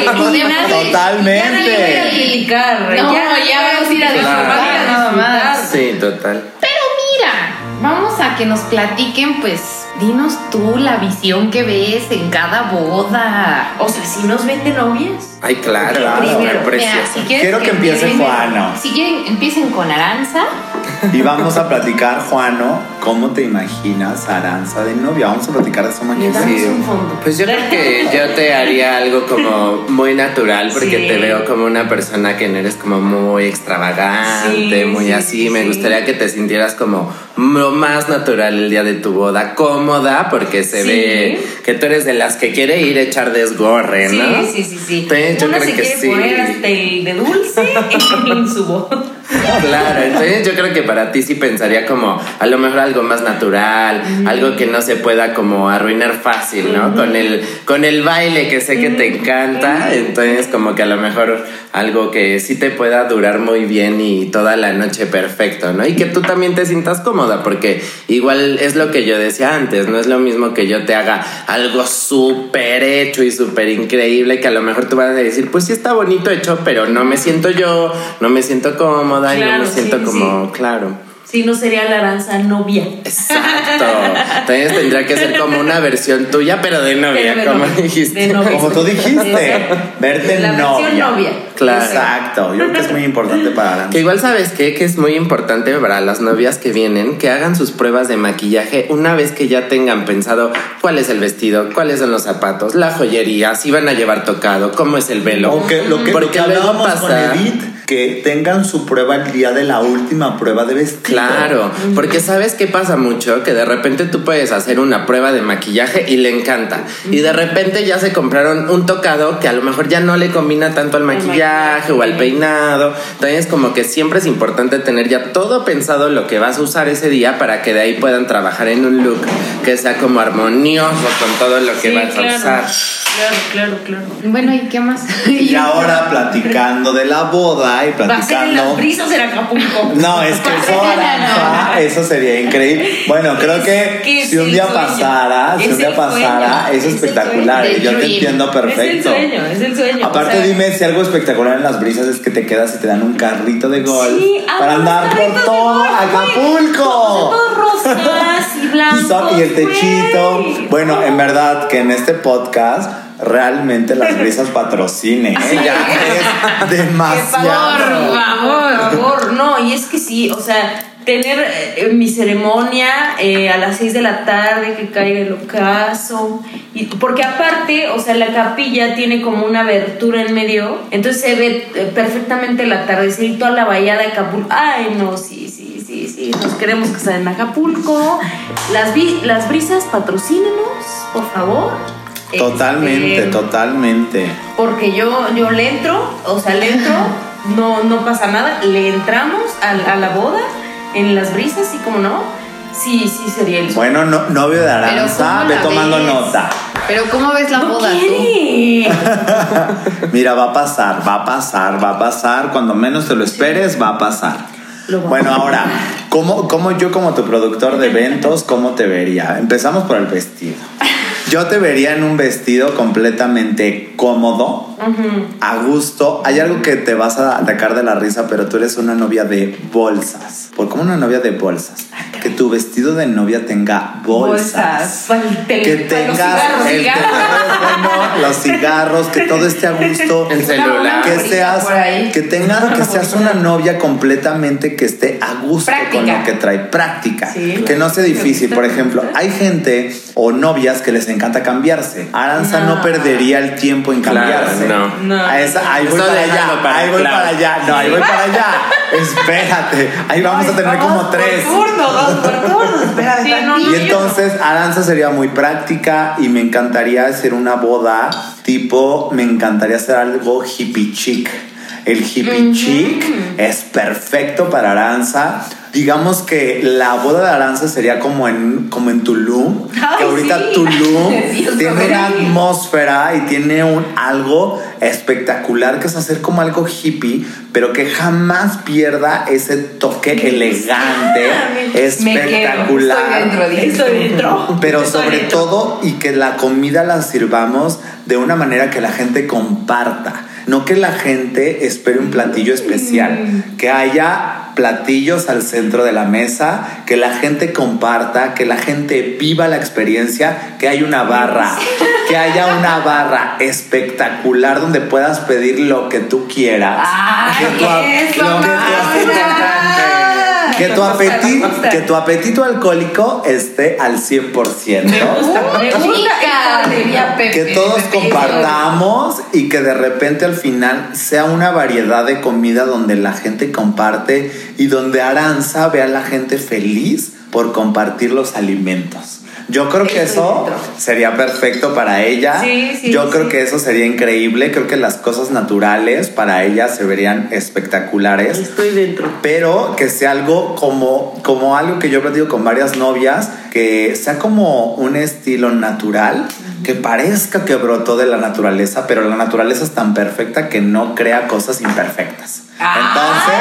Totalmente. Ya No, ya, ya vamos a ir a disfrutar, nada más. Sí, total. Pero mira, vamos a que nos platiquen, pues, dinos tú la visión que ves en cada boda. O sea, si nos vende novias. Ay, claro, Claro. si quieres Quiero que empiece empiecen- Juano. Si quieren, empiecen con Aranza. Y vamos a platicar, Juano, ¿cómo te imaginas a Aranza de novia? Vamos a platicar de maquillaje. un fondo. Pues yo creo que yo te haría algo como muy natural porque Sí. te veo como una persona que no eres como muy extravagante, Sí, muy sí, así. sí, Me sí. gustaría que te sintieras como lo más natural el día de tu boda, cómoda, porque se Sí. ve que tú eres de las que quiere ir a echar desgorre, Sí, ¿no? sí, sí, sí. Entonces, yo Una creo se que quiere sí. poner hasta el de dulce en su voz. Claro, entonces yo creo que para ti sí pensaría como a lo mejor algo más natural, algo que no se pueda como arruinar fácil, ¿no? Con el con el baile que sé que te encanta, entonces como que a lo mejor algo que sí te pueda durar muy bien y toda la noche perfecto, ¿no? Y que tú también te sientas cómoda, porque igual es lo que yo decía antes, no es lo mismo que yo te haga algo súper hecho y súper increíble que a lo mejor tú vas a decir, pues sí está bonito hecho, pero no me siento yo, no me siento cómoda y no Claro, me siento sí, como, claro. Si no sería la aranza novia. Exacto. Entonces tendría que ser como una versión tuya, pero de novia, Pero como dijiste. de novia. Como tú dijiste, verte La novia. versión novia. Claro. Exacto. Yo creo que es muy importante para Aranza. Que igual sabes qué? que es muy importante para las novias que vienen que hagan sus pruebas de maquillaje una vez que ya tengan pensado cuál es el vestido, cuáles son los zapatos, la joyería, si van a llevar tocado, cómo es el velo. Aunque lo que, lo Porque que luego hablábamos con pasa- Edith, que tengan su prueba el día de la última prueba de vestido. Claro, porque sabes qué pasa mucho, que de repente tú puedes hacer una prueba de maquillaje y le encanta. Y de repente ya se compraron un tocado que a lo mejor ya no le combina tanto al maquillaje o al peinado. Entonces como que siempre es importante tener ya todo pensado lo que vas a usar ese día para que de ahí puedan trabajar en un look que sea como armonioso con todo lo que Sí, vas claro. a usar. Claro, claro, claro. Bueno, ¿y qué más? Y ahora platicando de la boda y Va a ser en las platicando. brisas en Acapulco. No, es que eso, Eso sería increíble. Bueno, creo que, si un día sueño. pasara, si un día pasara, es espectacular. yo te entiendo perfecto. Es el sueño, es el sueño. Aparte, o sea, dime si algo espectacular en las brisas es que te quedas y te dan un carrito de golf Sí, para ah, andar los por todo golf, Acapulco. Todos rosas y so- y el techito. Bueno, en verdad que en este podcast realmente las brisas patrocinen. ¿eh? Ya es demasiado. Por favor, por favor. No, y es que sí, o sea, tener eh, mi ceremonia eh, a las 6 de la tarde, que caiga el ocaso. Y, porque aparte, o sea, la capilla tiene como una abertura en medio, entonces se ve eh, perfectamente el atardecer y toda la bahía de Acapulco. Ay, no, sí, sí, sí, sí, nos queremos casar en Acapulco. Las, las brisas, patrocínenos, por favor. Totalmente, Este, totalmente. porque yo, yo le entro, o sea, le entro, no, no pasa nada, le entramos a, a la boda en las brisas, y como no, sí, sí sería el Bueno, no- novio de Aranza, ¿cómo ve la tomando ves? nota. Pero ¿cómo ves la no boda tú? quiere. Mira, va a pasar, va a pasar, va a pasar. Cuando menos te lo esperes, va a pasar. Bueno, ahora, ¿cómo, ¿cómo yo como tu productor de eventos, cómo te vería? Empezamos por el vestido. Yo te vería en un vestido completamente cómodo, a gusto. Hay algo que te vas a atacar de la risa, pero tú eres una novia de bolsas. ¿Por cómo una novia de bolsas? Que tu vestido de novia tenga bolsas. que tengas el teléfono, los cigarros, que todo esté a gusto. El celular. Que seas, que tengas, que seas una novia completamente que esté a gusto con lo que trae. Práctica. Que no sea difícil. Por ejemplo, hay gente o novias que les encanta cambiarse. Aranza no, perdería el tiempo en cambiarse. no. No. A esa, ahí voy para allá, para ahí voy para allá, no, ahí voy para allá. Espérate, ahí vamos a tener como tres. Turno, dos por turno. Espérame. Sí, no. Y entonces Aranza sería muy práctica y me encantaría hacer una boda tipo, me encantaría hacer algo hippie chic. El hippie chic es perfecto para Aranza. Digamos que la boda de Aranza sería como en, como en Tulum. Ay, que ahorita sí. Tulum tiene una atmósfera y tiene un algo espectacular que es hacer como algo hippie, pero que jamás pierda ese toque elegante, Me quedo. espectacular. Estoy dentro, dije. Estoy dentro. Pero Estoy sobre dentro. todo y que la comida la sirvamos de una manera que la gente comparta. No que la gente espere un platillo especial. Que haya platillos al centro de la mesa, que la gente comparta, que la gente viva la experiencia, que haya una barra, que haya una barra espectacular donde puedas pedir lo que tú quieras. Ay, que tu, ap- eso, lo que. Que tu, apetito, que tu apetito alcohólico esté al 100%. Me gusta Chica, diría Pepe, Que todos compartamos y que de repente al final sea una variedad de comida donde la gente comparte y donde Aranza vea a la gente feliz por compartir los alimentos. Yo creo que eso sería perfecto para ella. Sí, sí, Yo creo sí. que eso sería increíble. Creo que las cosas naturales para ella se verían espectaculares Estoy dentro. pero que sea algo como, como algo que yo he platicado con varias novias, que sea como un estilo natural, que parezca que brotó de la naturaleza, pero la naturaleza es tan perfecta que no crea cosas imperfectas. Entonces,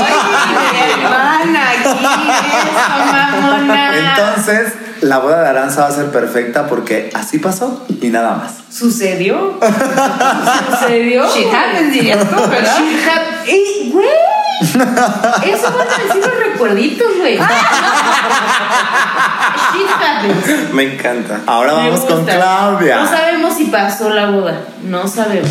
Ay, hermana, aquí, eso, entonces la boda de Aranza va a ser perfecta porque así pasó y nada más. ¿Sucedió? ¿Sucedió? Shit happens, dirías tú, ¿verdad? Shit hap- ¡Ey, güey! Eso van a decir los recuerditos, güey. Shit happens. Me encanta. Ahora Me vamos con. Claudia. No sabemos si pasó la boda. No sabemos.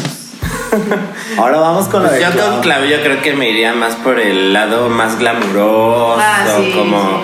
Ahora vamos con la de Yo con Claudia. Creo que me iría más por el lado más glamuroso, Ah, sí, como sí.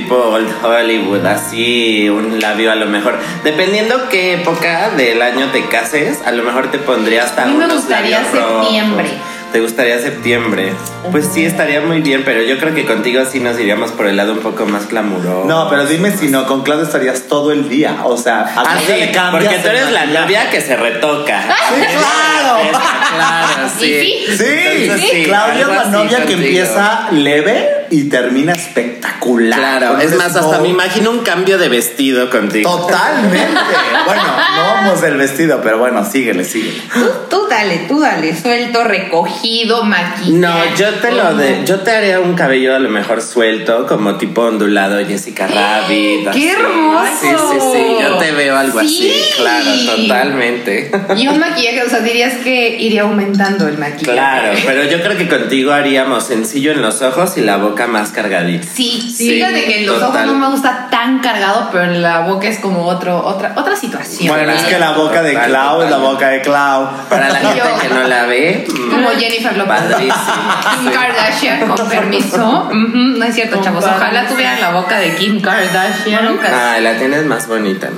Tipo Old Hollywood, así, un labio a lo mejor. Dependiendo qué época del año te cases, a lo mejor te pondrías hasta A mí me gustaría septiembre. ¿Te gustaría septiembre? Pues sí, estaría muy bien, pero yo creo que contigo sí nos iríamos por el lado un poco más glamuroso. No, pero dime si no, con Claudia estarías todo el día. O sea, a Ah, sí, le cambias porque tú eres la novia que se retoca. Sí, claro. Está claro, sí. ¿Y sí? Sí, Entonces, sí, Claudia es la novia que contigo. empieza leve y termina espectacular. Claro, es más, hasta me imagino un cambio de vestido contigo. Totalmente. bueno, no vamos del vestido, pero bueno, síguele, síguele. Tú, tú dale, tú dale. Suelto, recogido, maquillaje. No, yo te lo de, yo te haría un cabello a lo mejor suelto, como tipo ondulado Jessica Rabbit. ¡Qué así. hermoso! Sí, sí, sí, yo te veo algo así, Sí. claro, totalmente. Y un maquillaje, o sea, dirías que iría aumentando el maquillaje. Claro, pero yo creo que contigo haríamos sencillo en los ojos y la boca más cargadita. Sí, Sí, fíjate que en los total. ojos no me gusta tan cargado, pero en la boca es como otro, otra, otra situación. Bueno, es que la boca de Total, Clau es la boca de Clau. Para la gente Yo- que no la ve, mm, como Jennifer Lopez. Padrísimo, Kim. Kardashian, con permiso. No es cierto, chavos. Ojalá tuvieran la boca de Kim Kardashian. ay, la tienes más bonita.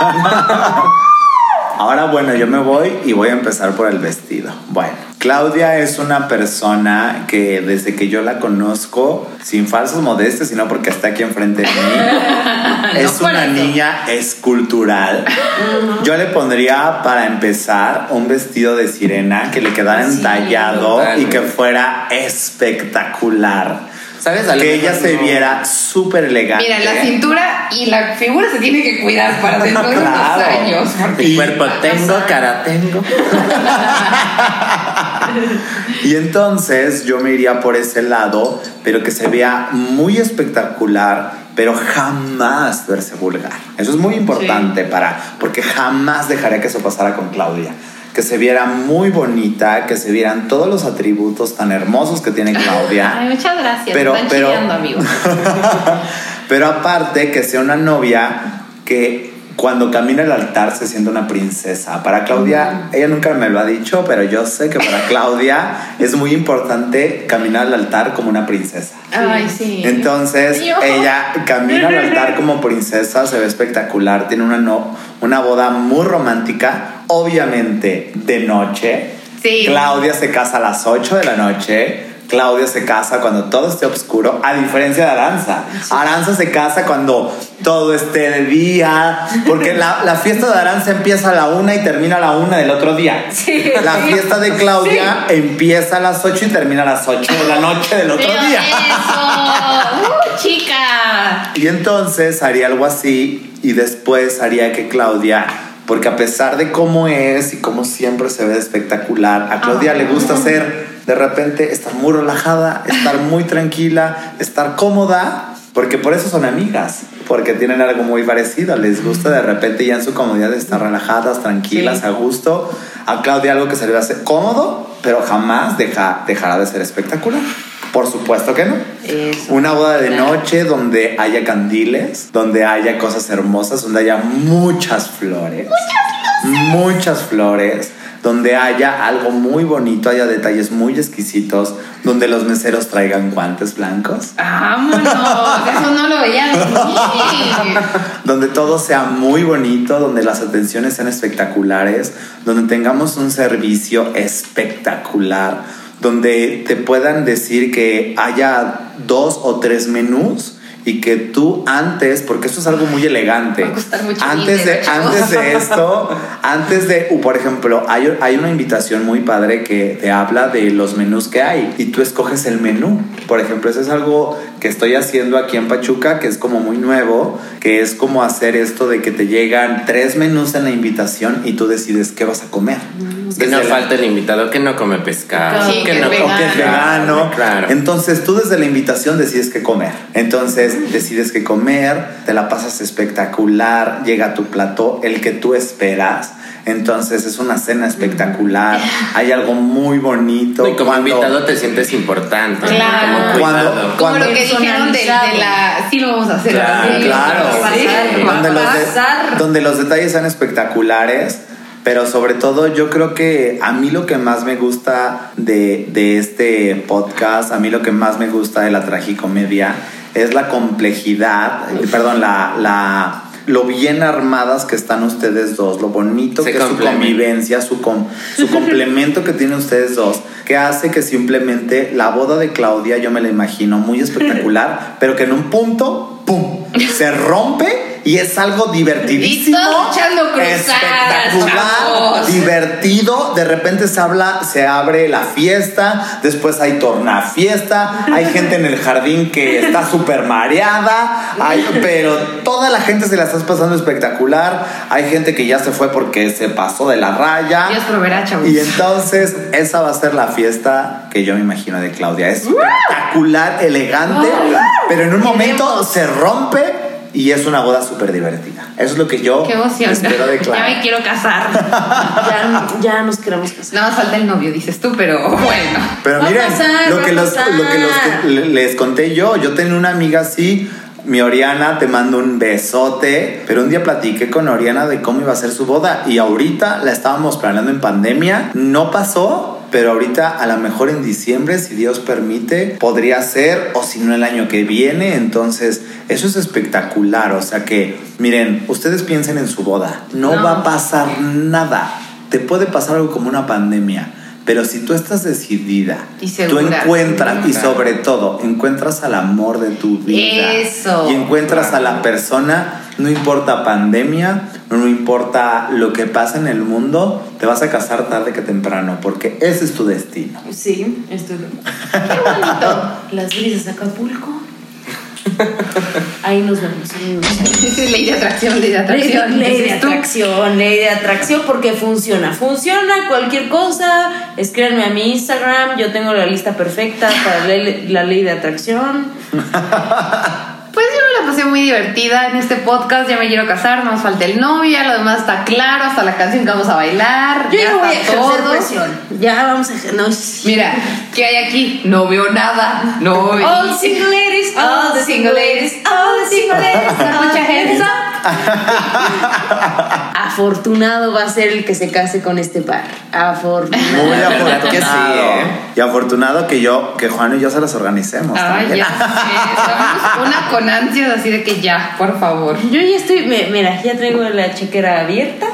Ahora, bueno, yo me voy y voy a empezar por el vestido. Bueno, Claudia es una persona que desde que yo la conozco, sin falsos modestos, sino porque está aquí enfrente de mí, es una niña escultural. Yo le pondría, para empezar, un vestido de sirena que le quedara entallado y que fuera espectacular. ¿Sabes? A Que ella se no. viera súper elegante. Mira, la cintura y la figura se tiene que cuidar para dentro de unos años. porque- Mi cuerpo tengo, cara tengo. Y entonces yo me iría por ese lado, pero que se vea muy espectacular pero jamás verse vulgar. Eso es muy importante para, porque jamás dejaría que eso pasara con Claudia. Que se viera muy bonita, que se vieran todos los atributos tan hermosos que tiene Claudia. Ay, muchas gracias. Pero- Están pero- chillando, amigo. Pero aparte que sea una novia que cuando camina al altar se siente una princesa. Para Claudia, ella nunca me lo ha dicho, pero yo sé que para Claudia es muy importante caminar al altar como una princesa. Ay, sí. Entonces, ella camina al altar como princesa, se ve espectacular, tiene una, no, una boda muy romántica, obviamente de noche. Sí. Claudia se casa a las 8 de la noche. Claudia se casa cuando todo esté oscuro, a diferencia de Aranza. Aranza se casa cuando todo esté de día, porque la, la fiesta de Aranza empieza a la una y termina a la una del otro día. La fiesta de Claudia empieza a las 8 y termina a las 8 de la noche del otro Pero día. eso. ¡Uh, chica! Y entonces haría algo así y después haría que Claudia, porque a pesar de cómo es y cómo siempre se ve espectacular, a Claudia le gusta ser de repente estar muy relajada, estar muy tranquila, estar cómoda, porque por eso son amigas, porque tienen algo muy parecido, les gusta de repente ya en su comodidad estar relajadas, tranquilas, Sí. a gusto. A Claudia algo que se le hace cómodo, pero jamás deja, dejará de ser espectacular. Por supuesto que no. Eso. Una boda de Claro. noche donde haya candiles, donde haya cosas hermosas, donde haya muchas flores. Muchas flores. Donde haya algo muy bonito, haya detalles muy exquisitos, donde los meseros traigan guantes blancos, Vámonos. Eso no lo veía venir. donde todo sea muy bonito, donde las atenciones sean espectaculares, donde tengamos un servicio espectacular, donde te puedan decir que haya dos o tres menús y que tú antes, porque esto es algo muy elegante, mucho antes de, dinero, chavos. antes de esto, antes de, uh, por ejemplo, hay, hay una invitación muy padre que te habla de los menús que hay y tú escoges el menú. Por ejemplo, eso es algo que estoy haciendo aquí en Pachuca, que es como muy nuevo, que es como hacer esto de que te llegan tres menús en la invitación y tú decides qué vas a comer. Que no falta el invitado que no come pescado. Sí, que que no es o come que es vegano. vegano. Claro. Entonces tú desde la invitación decides qué comer. Entonces decides qué comer, te la pasas espectacular, llega tu plato, el que tú esperas. Entonces es una cena espectacular, hay algo muy bonito. Y como Cuando- invitado te sientes importante. Claro. Como cuidado. Cuando- Como lo que dijeron de, de la. Sí, lo vamos a hacer. Claro, así. Claro, Sí, a donde, los de- donde los detalles sean espectaculares, pero sobre todo yo creo que a mí lo que más me gusta de, de este podcast, a mí lo que más me gusta de la tragicomedia es la complejidad, eh, perdón, la, la, lo bien armadas que están ustedes dos, lo bonito Se que es su convivencia, su, com- su complemento que tienen ustedes dos, que hace que simplemente la boda de Claudia yo me la imagino muy espectacular, pero que en un punto, ¡pum!, se rompe y es algo divertidísimo, cruzadas, espectacular, chavos. divertido, de repente se habla, se abre la fiesta, después hay tornafiesta, hay gente en el jardín que está súper mareada, hay- pero toda la gente se la está pasando espectacular, hay gente que ya se fue porque se pasó de la raya. Dios proveerá, chavos. Y entonces esa va a ser la fiesta que yo me imagino de Claudia. Es espectacular, elegante, pero en un momento se rompe y es una boda súper divertida. Eso es lo que yo Qué emoción. espero de Ya me quiero casar. Ya, ya nos queremos casar. Nada más falta el novio, dices tú, pero bueno. Pero Va a miren, pasar, lo, que los, lo los les conté yo, yo tenía una amiga así. Mi Oriana, te mando un besote. Pero un día platiqué con Oriana de cómo iba a ser su boda. Y ahorita la estábamos planeando en pandemia. No pasó. Pero ahorita, a lo mejor en diciembre, si Dios permite, podría ser, o si no el año que viene. Entonces, eso es espectacular. O sea que, miren, ustedes piensen en su boda. No, No. va a pasar nada. Te puede pasar algo como una pandemia. Pero si tú estás decidida, Y tú segura. encuentras, y sobre todo, encuentras al amor de tu vida. Eso. Y encuentras a la persona, no importa pandemia, no importa lo que pasa en el mundo, te vas a casar tarde que temprano, porque ese es tu destino. Sí, estoy. Qué bonito. Las brisas de Acapulco. Ahí nos vemos. ley de atracción, ley de atracción. ley de atracción, ley de atracción porque funciona. Funciona cualquier cosa. Escríbanme a mi Instagram. Yo tengo la lista perfecta para la ley, la ley de atracción. Pues yo me la pasé muy divertida en este podcast. Ya me quiero casar, nos falta el novio, ya lo demás está claro, hasta la canción que vamos a bailar. Yo ya no voy a está ejercer todo. presión. Ya vamos a no, Mira, ¿qué hay aquí? No veo nada. No veo. All the single ladies, All the single ladies, all the single ladies, hands up. Afortunado va a ser el que se case con este par. Afortunado. Muy que sí, afortunado. ¿eh? Y afortunado que yo, que Juan y yo se las organicemos. Ay, ya sé. Estamos una con así de que ya, por favor. Yo ya estoy, me- mira, ya traigo la chequera abierta.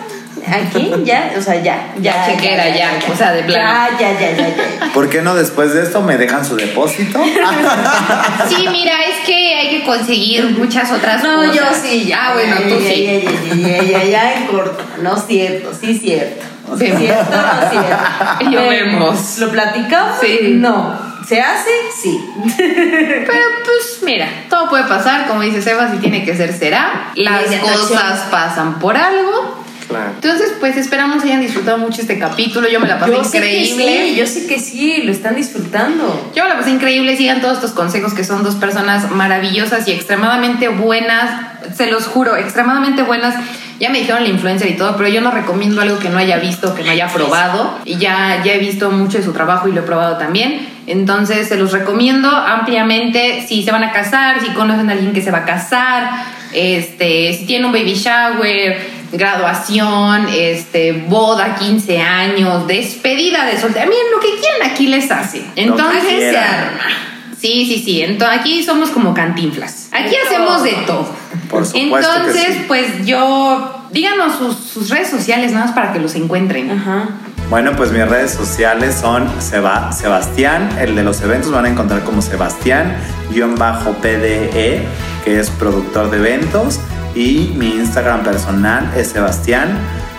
Aquí, ya, o sea, ya. Ya, chequera, ya, o sea, de plano. Ya, ya, ya, ya, ya. ¿Por qué no después de esto me dejan su depósito? Sí, mira, es que hay que conseguir muchas otras No, cosas. yo sí, ya. Ah, bueno, ya, tú ya, sí. Ya, ya, ya, ya, ya, ya, en corto. No es cierto, sí es cierto. Cierto, no es cierto. Lo vemos. ¿Lo platicamos? Sí. No. ¿Se hace? Sí. Pero pues mira, todo puede pasar, como dice Seba, si tiene que ser, será. Las cosas pasan por algo. Claro. Entonces, pues esperamos hayan disfrutado mucho este capítulo. Yo me la pasé Yo sé que increíble. sí, yo sé que sí, lo están disfrutando. Yo me la pasé increíble, sigan todos estos consejos que son dos personas maravillosas y extremadamente buenas, se los juro, extremadamente buenas. Ya me dijeron la influencer y todo, pero yo no recomiendo algo que no haya visto, que no haya probado. Y ya, ya he visto mucho de su trabajo y lo he probado también. Entonces se los recomiendo ampliamente si se van a casar, si conocen a alguien que se va a casar, este, si tienen un baby shower, graduación, este, boda, 15 años, despedida de soltera. Miren, lo que quieran aquí les hace. Entonces se quieran. arma. Sí, sí, sí. Entonces, aquí somos como cantinflas. Aquí hacemos de todo. Por supuesto que Entonces, sí. pues yo, díganos sus, sus redes sociales nada más para que los encuentren. Ajá. Bueno, pues mis redes sociales son Seba- Sebastián, el de los eventos van a encontrar como Sebastián-PDE, que es productor de eventos, y mi Instagram personal es Sebastián,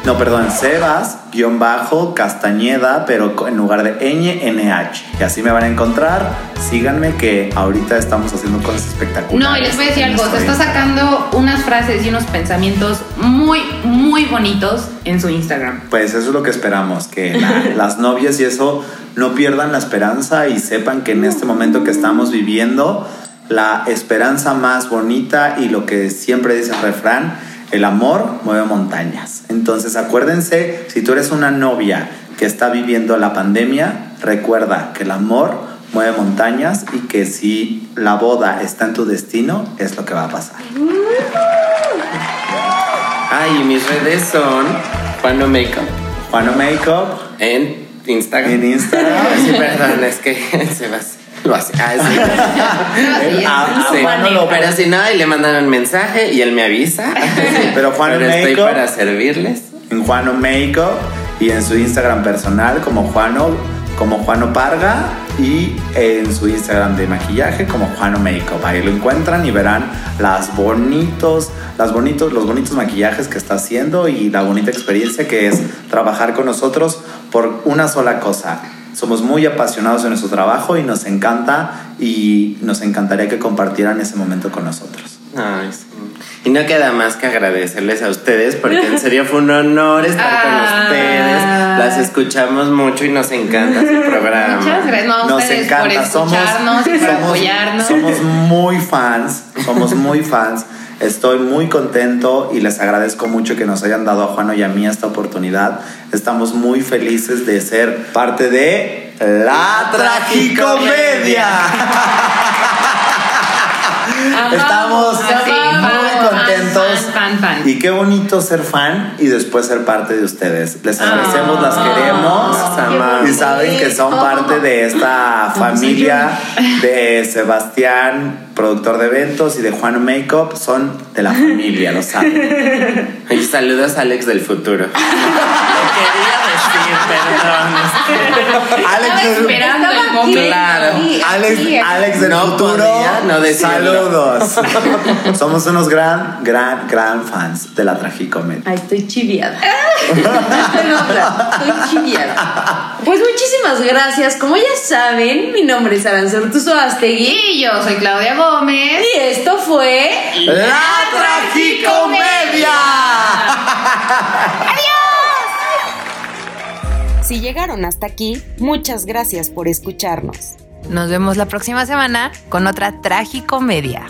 no, perdón, Sebas-Castañeda, pero en lugar de ñ, NH. Y así me van a encontrar, síganme que ahorita estamos haciendo cosas espectaculares. No, y les voy a decir algo, se está sacando unas frases y unos pensamientos muy, muy bonitos en su Instagram. Pues eso es lo que esperamos, que la- las novias y eso no pierdan la esperanza y sepan que en este momento que estamos viviendo, la esperanza más bonita y lo que siempre dice el refrán, el amor mueve montañas. Entonces acuérdense, si tú eres una novia que está viviendo la pandemia, recuerda que el amor mueve montañas y que si la boda está en tu destino, es lo que va a pasar. Ay, mis redes son Juano Makeup Juano Makeup en Instagram. en Instagram. Sí, perdón, es que se va lo hace. Ah, sí. Ah, Sí, Juano lo- pero si no, ahí le mandan un mensaje y él me avisa. Pero Juan Pero estoy Makeup- para servirles. en Juano Makeup y en su Instagram personal como Juano, como Juano Parga y en su Instagram de maquillaje como Juano Makeup. Ahí lo encuentran y verán las bonitos, las bonitos, los bonitos maquillajes que está haciendo y la bonita experiencia que es trabajar con nosotros por una sola cosa. Somos muy apasionados en nuestro trabajo y nos encanta y nos encantaría que compartieran ese momento con nosotros. Ay, sí. Y no queda más que agradecerles a ustedes porque en serio fue un honor estar Ah. con ustedes. Las escuchamos mucho y nos encanta su programa. Muchas gracias no, Nos ustedes por encanta, somos, escucharnos y por somos- apoyarnos. somos muy fans, somos muy fans. Estoy muy contento y les agradezco mucho que nos hayan dado a Juano y a mí esta oportunidad. Estamos muy felices de ser parte de La Tragicomedia. Estamos muy fan, contentos. fan, fan, fan. Y qué bonito ser fan y después ser parte de ustedes. Les agradecemos, las Ah, queremos. Amamos. Y saben que son parte de esta familia de Sebastián, productor de eventos, y de Juan Makeup. Son de la familia, lo saben. Y saludos a Alex del futuro. Lo quería decir, perdón. Alex, del- esperando el momento. Claro. Alex. Alex del No futuro. podía no decirlo. Saludos. Somos unos gran, gran, gran fans de la tragicomedia. Ay, estoy chiviada. Estoy chiviada. Pues muchísimas gracias. Como ya saben, mi nombre es Aranzor Tuzo Astegui. Y yo soy Claudia Gómez. Y esto fue. ¡La tragicomedia! Si llegaron hasta aquí, muchas gracias por escucharnos. Nos vemos la próxima semana con otra tragicomedia.